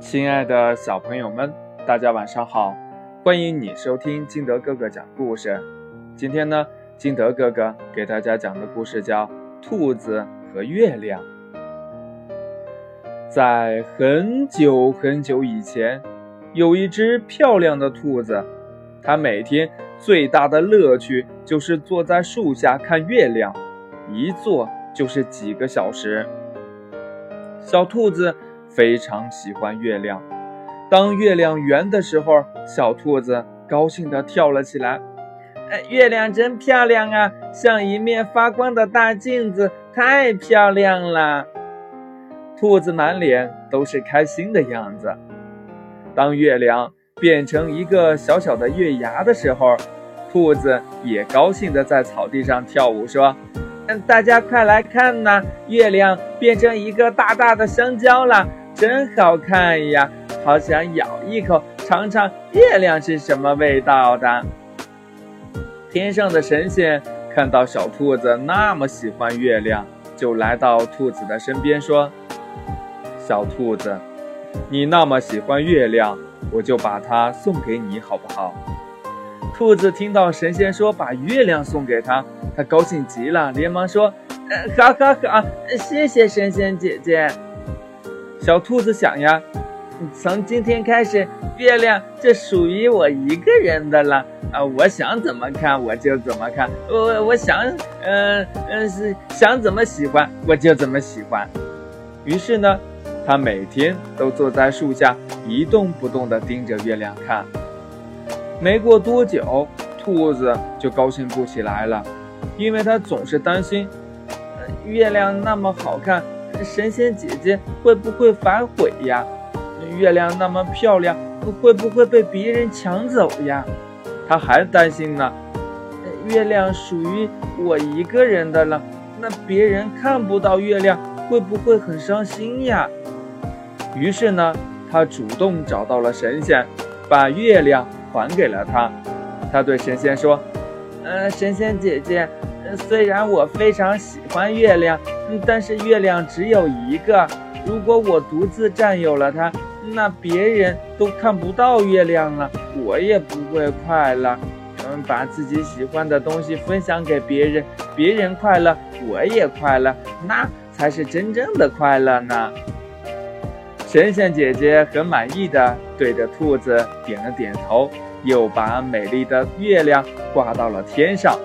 亲爱的小朋友们，大家晚上好！欢迎你收听金德哥哥讲故事。今天呢，金德哥哥给大家讲的故事叫《兔子和月亮》。在很久很久以前，有一只漂亮的兔子，它每天最大的乐趣就是坐在树下看月亮，一坐就是几个小时。小兔子。非常喜欢月亮。当月亮圆的时候，小兔子高兴地跳了起来。月亮真漂亮啊，像一面发光的大镜子，太漂亮了。兔子满脸都是开心的样子。当月亮变成一个小小的月牙的时候，兔子也高兴地在草地上跳舞，说：“，大家快来看呐，月亮变成一个大大的香蕉了。”真好看呀，好想咬一口尝尝月亮是什么味道的。天上的神仙看到小兔子那么喜欢月亮，就来到兔子的身边说：“小兔子，你那么喜欢月亮，我就把它送给你，好不好？”兔子听到神仙说把月亮送给他，他高兴极了，连忙说：“嗯，好好好，谢谢神仙姐姐。”小兔子想呀，从今天开始，月亮就属于我一个人的了啊！我想怎么看我就怎么看，我我想，嗯嗯是想怎么喜欢我就怎么喜欢。于是呢，它每天都坐在树下一动不动地盯着月亮看。没过多久，兔子就高兴不起来了，因为它总是担心，月亮那么好看。神仙姐姐会不会反悔呀？月亮那么漂亮，会不会被别人抢走呀？他还担心呢。月亮属于我一个人的了，那别人看不到月亮，会不会很伤心呀？于是呢，他主动找到了神仙，把月亮还给了他。他对神仙说：“呃，神仙姐姐。”虽然我非常喜欢月亮，但是月亮只有一个。如果我独自占有了它，那别人都看不到月亮了，我也不会快乐。嗯，把自己喜欢的东西分享给别人，别人快乐，我也快乐，那才是真正的快乐呢。神仙姐姐很满意的对着兔子点了点头，又把美丽的月亮挂到了天上。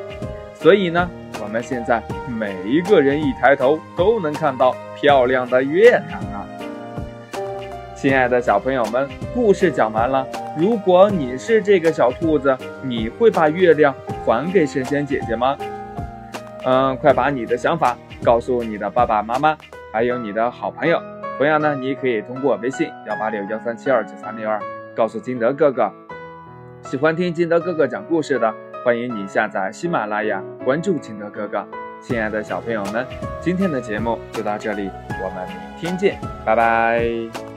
所以呢，我们现在每一个人一抬头都能看到漂亮的月亮啊！亲爱的小朋友们，故事讲完了。如果你是这个小兔子，你会把月亮还给神仙姐姐吗？嗯，快把你的想法告诉你的爸爸妈妈，还有你的好朋友。同样呢，你也可以通过微信幺八六幺三七二九三六二告诉金德哥哥。喜欢听金德哥哥讲故事的。欢迎你下载喜马拉雅，关注金德哥哥。亲爱的小朋友们，今天的节目就到这里，我们明天见，拜拜。